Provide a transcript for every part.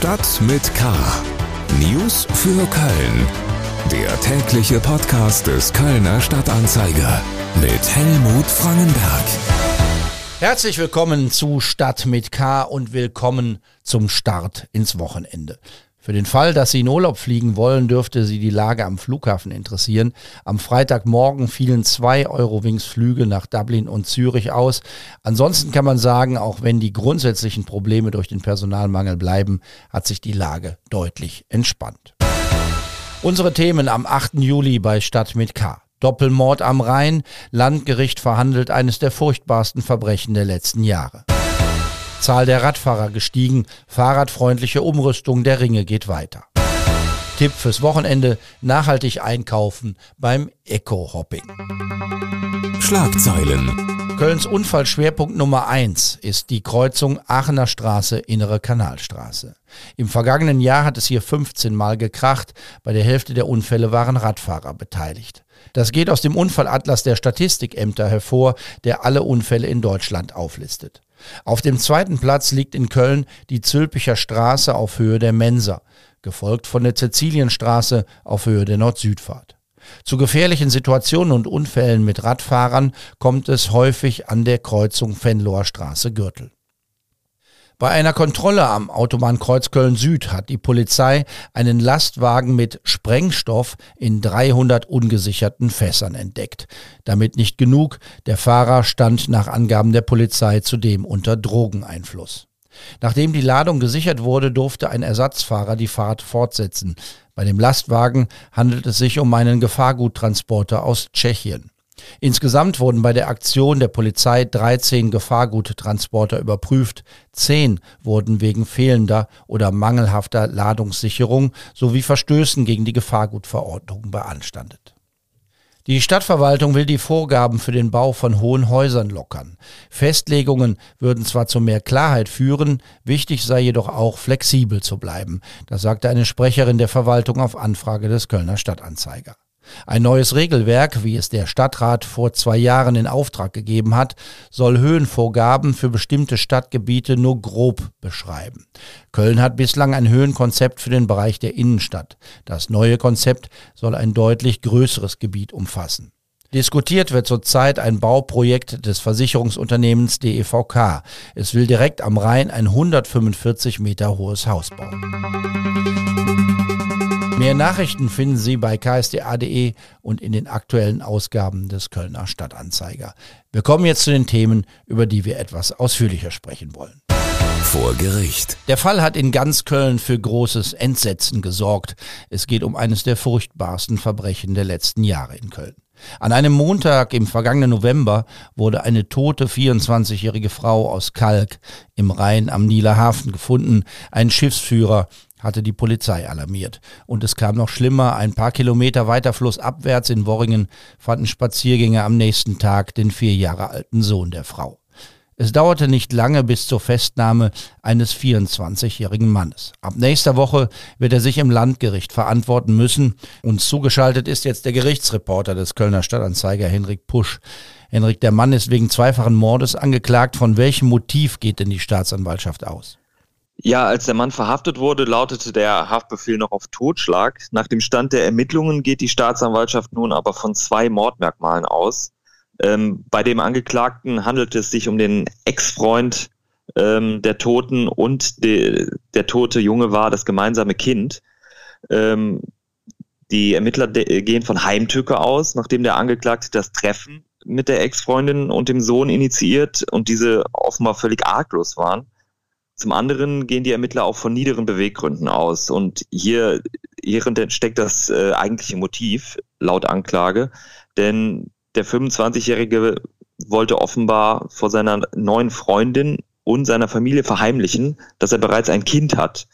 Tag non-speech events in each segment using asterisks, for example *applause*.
Stadt mit K. News für Köln. Der tägliche Podcast des Kölner Stadtanzeiger mit Helmut Frangenberg. Herzlich willkommen zu Stadt mit K und willkommen zum Start ins Wochenende. Für den Fall, dass Sie in Urlaub fliegen wollen, dürfte Sie die Lage am Flughafen interessieren. Am Freitagmorgen fielen zwei Eurowings-Flüge nach Dublin und Zürich aus. Ansonsten kann man sagen, auch wenn die grundsätzlichen Probleme durch den Personalmangel bleiben, hat sich die Lage deutlich entspannt. Unsere Themen am 8. Juli bei Stadt mit K. Doppelmord am Rhein. Landgericht verhandelt eines der furchtbarsten Verbrechen der letzten Jahre. Zahl der Radfahrer gestiegen, fahrradfreundliche Umrüstung der Ringe geht weiter. Tipp fürs Wochenende, nachhaltig einkaufen beim Eco-Hopping. Schlagzeilen. Kölns Unfallschwerpunkt Nummer eins ist die Kreuzung Aachener Straße, Innere Kanalstraße. Im vergangenen Jahr hat es hier 15 Mal gekracht. Bei der Hälfte der Unfälle waren Radfahrer beteiligt. Das geht aus dem Unfallatlas der Statistikämter hervor, der alle Unfälle in Deutschland auflistet. Auf dem zweiten Platz liegt in Köln die Zülpicher Straße auf Höhe der Mensa, gefolgt von der Cäcilienstraße auf Höhe der Nord-Süd-Fahrt. Zu gefährlichen Situationen und Unfällen mit Radfahrern kommt es häufig an der Kreuzung Venloer Straße-Gürtel. Bei einer Kontrolle am Autobahnkreuz Köln-Süd hat die Polizei einen Lastwagen mit Sprengstoff in 300 ungesicherten Fässern entdeckt. Damit nicht genug, der Fahrer stand nach Angaben der Polizei zudem unter Drogeneinfluss. Nachdem die Ladung gesichert wurde, durfte ein Ersatzfahrer die Fahrt fortsetzen. Bei dem Lastwagen handelt es sich um einen Gefahrguttransporter aus Tschechien. Insgesamt wurden bei der Aktion der Polizei 13 Gefahrguttransporter überprüft. Zehn wurden wegen fehlender oder mangelhafter Ladungssicherung sowie Verstößen gegen die Gefahrgutverordnung beanstandet. Die Stadtverwaltung will die Vorgaben für den Bau von hohen Häusern lockern. Festlegungen würden zwar zu mehr Klarheit führen, wichtig sei jedoch auch flexibel zu bleiben. Das sagte eine Sprecherin der Verwaltung auf Anfrage des Kölner Stadtanzeiger. Ein neues Regelwerk, wie es der Stadtrat vor zwei Jahren in Auftrag gegeben hat, soll Höhenvorgaben für bestimmte Stadtgebiete nur grob beschreiben. Köln hat bislang ein Höhenkonzept für den Bereich der Innenstadt. Das neue Konzept soll ein deutlich größeres Gebiet umfassen. Diskutiert wird zurzeit ein Bauprojekt des Versicherungsunternehmens DEVK. Es will direkt am Rhein ein 145 Meter hohes Haus bauen. Mehr Nachrichten finden Sie bei ksda.de und in den aktuellen Ausgaben des Kölner Stadtanzeiger. Wir kommen jetzt zu den Themen, über die wir etwas ausführlicher sprechen wollen. Vor Gericht. Der Fall hat in ganz Köln für großes Entsetzen gesorgt. Es geht um eines der furchtbarsten Verbrechen der letzten Jahre in Köln. An einem Montag im vergangenen November wurde eine tote 24-jährige Frau aus Kalk im Rhein am Nieler Hafen gefunden. Ein Schiffsführer hatte die Polizei alarmiert. Und es kam noch schlimmer. Ein paar Kilometer weiter flussabwärts in Worringen fanden Spaziergänger am nächsten Tag den vier Jahre alten Sohn der Frau. Es dauerte nicht lange bis zur Festnahme eines 24-jährigen Mannes. Ab nächster Woche wird er sich im Landgericht verantworten müssen. Uns zugeschaltet ist jetzt der Gerichtsreporter des Kölner Stadtanzeiger Henrik Pusch. Henrik, der Mann ist wegen zweifachen Mordes angeklagt. Von welchem Motiv geht denn die Staatsanwaltschaft aus? Ja, als der Mann verhaftet wurde, lautete der Haftbefehl noch auf Totschlag. Nach dem Stand der Ermittlungen geht die Staatsanwaltschaft nun aber von zwei Mordmerkmalen aus. Ähm, bei dem Angeklagten handelt es sich um den Ex-Freund ähm, der Toten und de, der tote Junge war das gemeinsame Kind. Ähm, die Ermittler gehen von Heimtücke aus, nachdem der Angeklagte das Treffen mit der Ex-Freundin und dem Sohn initiiert und diese offenbar völlig arglos waren. Zum anderen gehen die Ermittler auch von niederen Beweggründen aus. Und hier, hierin steckt das äh, eigentliche Motiv, laut Anklage. Denn der 25-Jährige wollte offenbar vor seiner neuen Freundin und seiner Familie verheimlichen, dass er bereits ein Kind hat.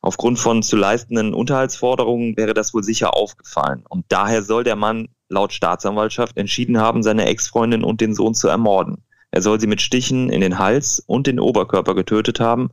Aufgrund von zu leistenden Unterhaltsforderungen wäre das wohl sicher aufgefallen. Und daher soll der Mann laut Staatsanwaltschaft entschieden haben, seine Ex-Freundin und den Sohn zu ermorden. Er soll sie mit Stichen in den Hals und den Oberkörper getötet haben,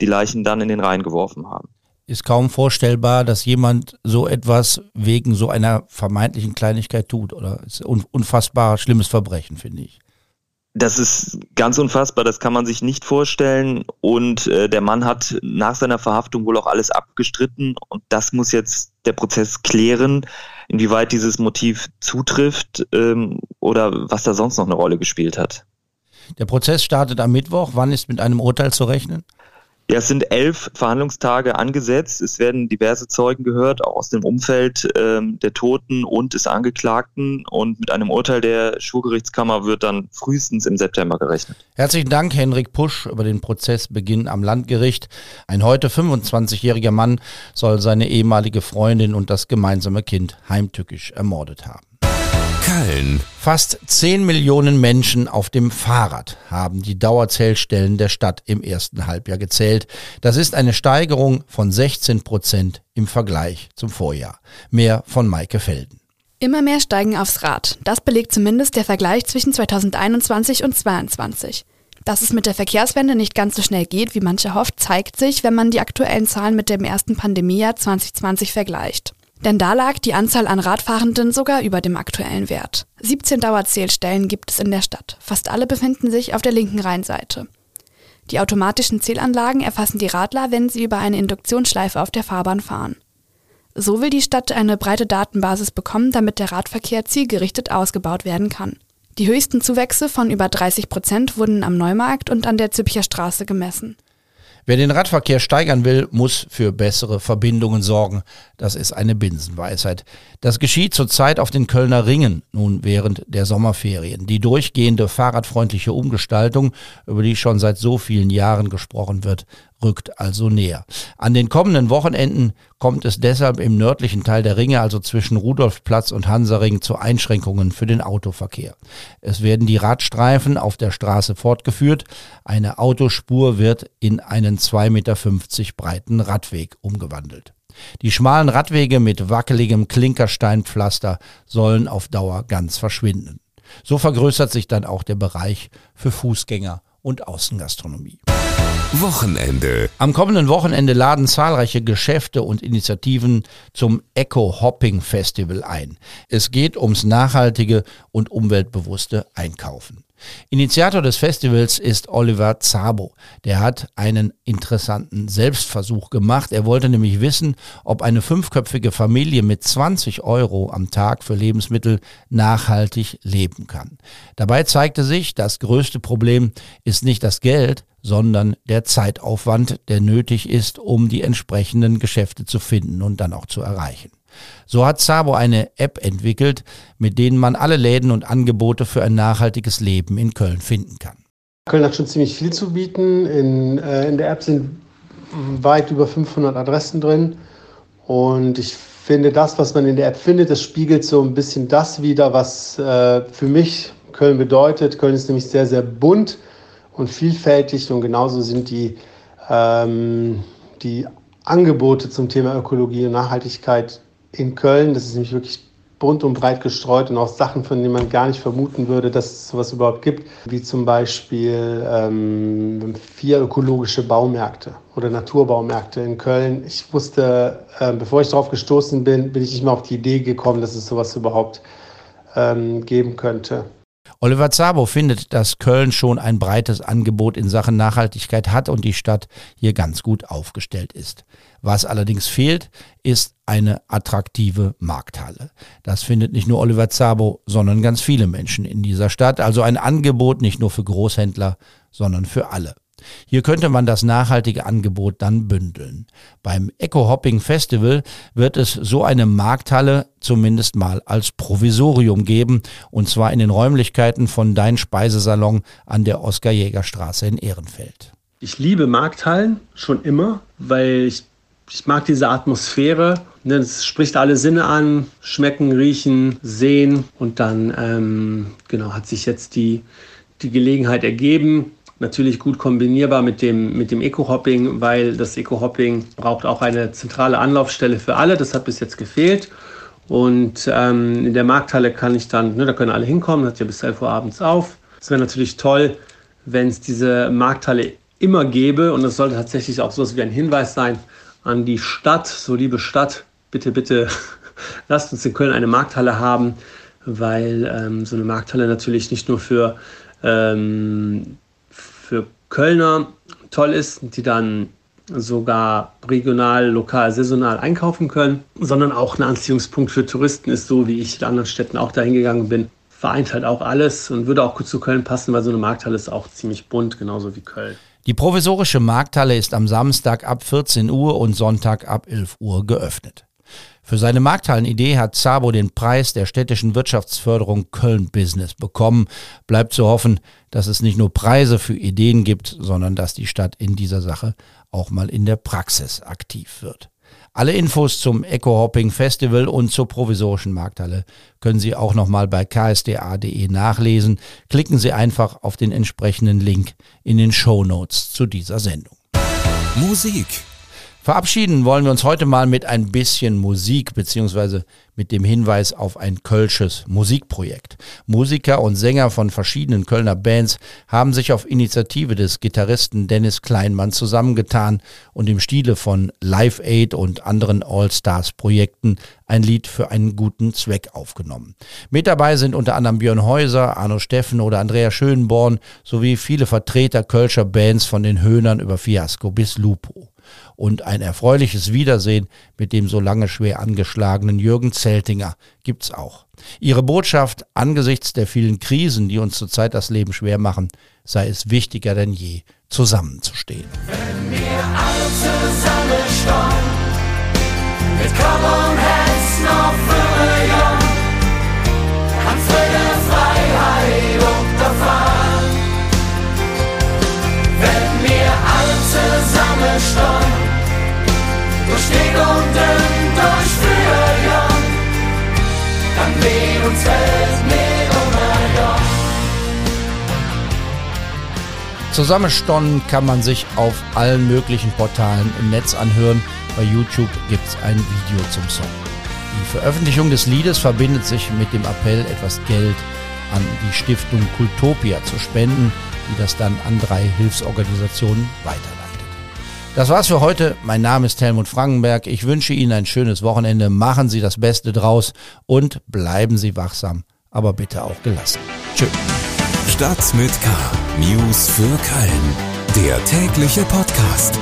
die Leichen dann in den Rhein geworfen haben. Ist kaum vorstellbar, dass jemand so etwas wegen so einer vermeintlichen Kleinigkeit tut. Oder ist ein unfassbar schlimmes Verbrechen, finde ich. Das ist ganz unfassbar, das kann man sich nicht vorstellen. Und äh, der Mann hat nach seiner Verhaftung wohl auch alles abgestritten. Und das muss jetzt der Prozess klären, inwieweit dieses Motiv zutrifft ähm, oder was da sonst noch eine Rolle gespielt hat. Der Prozess startet am Mittwoch. Wann ist mit einem Urteil zu rechnen? Ja, es sind elf Verhandlungstage angesetzt. Es werden diverse Zeugen gehört, auch aus dem Umfeld ähm, der Toten und des Angeklagten. Und mit einem Urteil der Schwurgerichtskammer wird dann frühestens im September gerechnet. Herzlichen Dank, Henrik Pusch, über den Prozessbeginn am Landgericht. Ein heute 25-jähriger Mann soll seine ehemalige Freundin und das gemeinsame Kind heimtückisch ermordet haben. Köln. Fast 10 Millionen Menschen auf dem Fahrrad haben die Dauerzählstellen der Stadt im ersten Halbjahr gezählt. Das ist eine Steigerung von 16 Prozent im Vergleich zum Vorjahr. Mehr von Maike Felden. Immer mehr steigen aufs Rad. Das belegt zumindest der Vergleich zwischen 2021 und 2022. Dass es mit der Verkehrswende nicht ganz so schnell geht, wie manche hofft, zeigt sich, wenn man die aktuellen Zahlen mit dem ersten Pandemiejahr 2020 vergleicht. Denn da lag die Anzahl an Radfahrenden sogar über dem aktuellen Wert. 17 Dauerzählstellen gibt es in der Stadt. Fast alle befinden sich auf der linken Rheinseite. Die automatischen Zählanlagen erfassen die Radler, wenn sie über eine Induktionsschleife auf der Fahrbahn fahren. So will die Stadt eine breite Datenbasis bekommen, damit der Radverkehr zielgerichtet ausgebaut werden kann. Die höchsten Zuwächse von über 30 Prozent wurden am Neumarkt und an der Züppicher Straße gemessen. Wer den Radverkehr steigern will, muss für bessere Verbindungen sorgen. Das ist eine Binsenweisheit. Das geschieht zurzeit auf den Kölner Ringen, nun während der Sommerferien. Die durchgehende fahrradfreundliche Umgestaltung, über die schon seit so vielen Jahren gesprochen wird, rückt also näher. An den kommenden Wochenenden kommt es deshalb im nördlichen Teil der Ringe, also zwischen Rudolfplatz und Hansaring, zu Einschränkungen für den Autoverkehr. Es werden die Radstreifen auf der Straße fortgeführt. Eine Autospur wird in einen 2,50 Meter breiten Radweg umgewandelt. Die schmalen Radwege mit wackeligem Klinkersteinpflaster sollen auf Dauer ganz verschwinden. So vergrößert sich dann auch der Bereich für Fußgänger und Außengastronomie. Wochenende. Am kommenden Wochenende laden zahlreiche Geschäfte und Initiativen zum Eco Hopping Festival ein. Es geht ums nachhaltige und umweltbewusste Einkaufen. Initiator des Festivals ist Oliver Zabo. Der hat einen interessanten Selbstversuch gemacht. Er wollte nämlich wissen, ob eine fünfköpfige Familie mit 20 Euro am Tag für Lebensmittel nachhaltig leben kann. Dabei zeigte sich, das größte Problem ist nicht das Geld, sondern der Zeitaufwand, der nötig ist, um die entsprechenden Geschäfte zu finden und dann auch zu erreichen. So hat Zabo eine App entwickelt, mit denen man alle Läden und Angebote für ein nachhaltiges Leben in Köln finden kann. Köln hat schon ziemlich viel zu bieten. In, äh, in der App sind weit über 500 Adressen drin. Und ich finde, das, was man in der App findet, das spiegelt so ein bisschen das wider, was äh, für mich Köln bedeutet. Köln ist nämlich sehr, sehr bunt und vielfältig und genauso sind die, ähm, die Angebote zum Thema Ökologie und Nachhaltigkeit in Köln. Das ist nämlich wirklich bunt und breit gestreut und auch Sachen, von denen man gar nicht vermuten würde, dass es sowas überhaupt gibt, wie zum Beispiel ähm, vier ökologische Baumärkte oder Naturbaumärkte in Köln. Ich wusste, äh, bevor ich darauf gestoßen bin, bin ich nicht mal auf die Idee gekommen, dass es sowas überhaupt ähm, geben könnte. Oliver Zabo findet, dass Köln schon ein breites Angebot in Sachen Nachhaltigkeit hat und die Stadt hier ganz gut aufgestellt ist. Was allerdings fehlt, ist eine attraktive Markthalle. Das findet nicht nur Oliver Zabo, sondern ganz viele Menschen in dieser Stadt. Also ein Angebot nicht nur für Großhändler, sondern für alle. Hier könnte man das nachhaltige Angebot dann bündeln. Beim Eco Hopping Festival wird es so eine Markthalle zumindest mal als Provisorium geben, und zwar in den Räumlichkeiten von Dein Speisesalon an der Oskar-Jäger-Straße in Ehrenfeld. Ich liebe Markthallen schon immer, weil ich, ich mag diese Atmosphäre. Ne, es spricht alle Sinne an, schmecken, riechen, sehen. Und dann ähm, genau, hat sich jetzt die, die Gelegenheit ergeben, natürlich gut kombinierbar mit dem, mit dem Eco-Hopping, weil das Eco-Hopping braucht auch eine zentrale Anlaufstelle für alle. Das hat bis jetzt gefehlt. Und ähm, in der Markthalle kann ich dann, ne, da können alle hinkommen, hat ja bis 11 Uhr abends auf. Es wäre natürlich toll, wenn es diese Markthalle immer gäbe und es sollte tatsächlich auch so etwas wie ein Hinweis sein an die Stadt, so liebe Stadt, bitte, bitte *laughs* lasst uns in Köln eine Markthalle haben, weil ähm, so eine Markthalle natürlich nicht nur für ähm, für Kölner toll ist, die dann sogar regional, lokal, saisonal einkaufen können, sondern auch ein Anziehungspunkt für Touristen ist, so wie ich in anderen Städten auch dahin gegangen bin. Vereint halt auch alles und würde auch gut zu Köln passen, weil so eine Markthalle ist auch ziemlich bunt, genauso wie Köln. Die provisorische Markthalle ist am Samstag ab 14 Uhr und Sonntag ab 11 Uhr geöffnet. Für seine Markthallenidee hat Zabo den Preis der städtischen Wirtschaftsförderung Köln Business bekommen. Bleibt zu hoffen, dass es nicht nur Preise für Ideen gibt, sondern dass die Stadt in dieser Sache auch mal in der Praxis aktiv wird. Alle Infos zum Eco-Hopping Festival und zur provisorischen Markthalle können Sie auch nochmal bei ksda.de nachlesen. Klicken Sie einfach auf den entsprechenden Link in den Show Notes zu dieser Sendung. Musik Verabschieden wollen wir uns heute mal mit ein bisschen Musik beziehungsweise mit dem Hinweis auf ein kölsches Musikprojekt. Musiker und Sänger von verschiedenen Kölner Bands haben sich auf Initiative des Gitarristen Dennis Kleinmann zusammengetan und im Stile von Live Aid und anderen All-Stars-Projekten ein Lied für einen guten Zweck aufgenommen. Mit dabei sind unter anderem Björn Häuser, Arno Steffen oder Andrea Schönborn sowie viele Vertreter kölscher Bands von den Höhnern über Fiasco bis Lupo und ein erfreuliches Wiedersehen mit dem so lange schwer angeschlagenen Jürgen Zeltinger gibt's auch. Ihre Botschaft angesichts der vielen Krisen, die uns zurzeit das Leben schwer machen, sei es wichtiger denn je, zusammenzustehen. Wenn wir alle zusammenstehen, mit zusammenstehen, durch und dünn, durch früher Jung, dann weht uns Welt mit. Zusammenstonnen kann man sich auf allen möglichen Portalen im Netz anhören. Bei YouTube gibt's ein Video zum Song. Die Veröffentlichung des Liedes verbindet sich mit dem Appell, etwas Geld an die Stiftung Kultopia zu spenden, die das dann an drei Hilfsorganisationen weiterleitet. Das war's für heute. Mein Name ist Helmut Frankenberg. Ich wünsche Ihnen ein schönes Wochenende. Machen Sie das Beste draus und bleiben Sie wachsam, aber bitte auch gelassen. Tschüss. Stadt mit K. News für Köln. Der tägliche Podcast.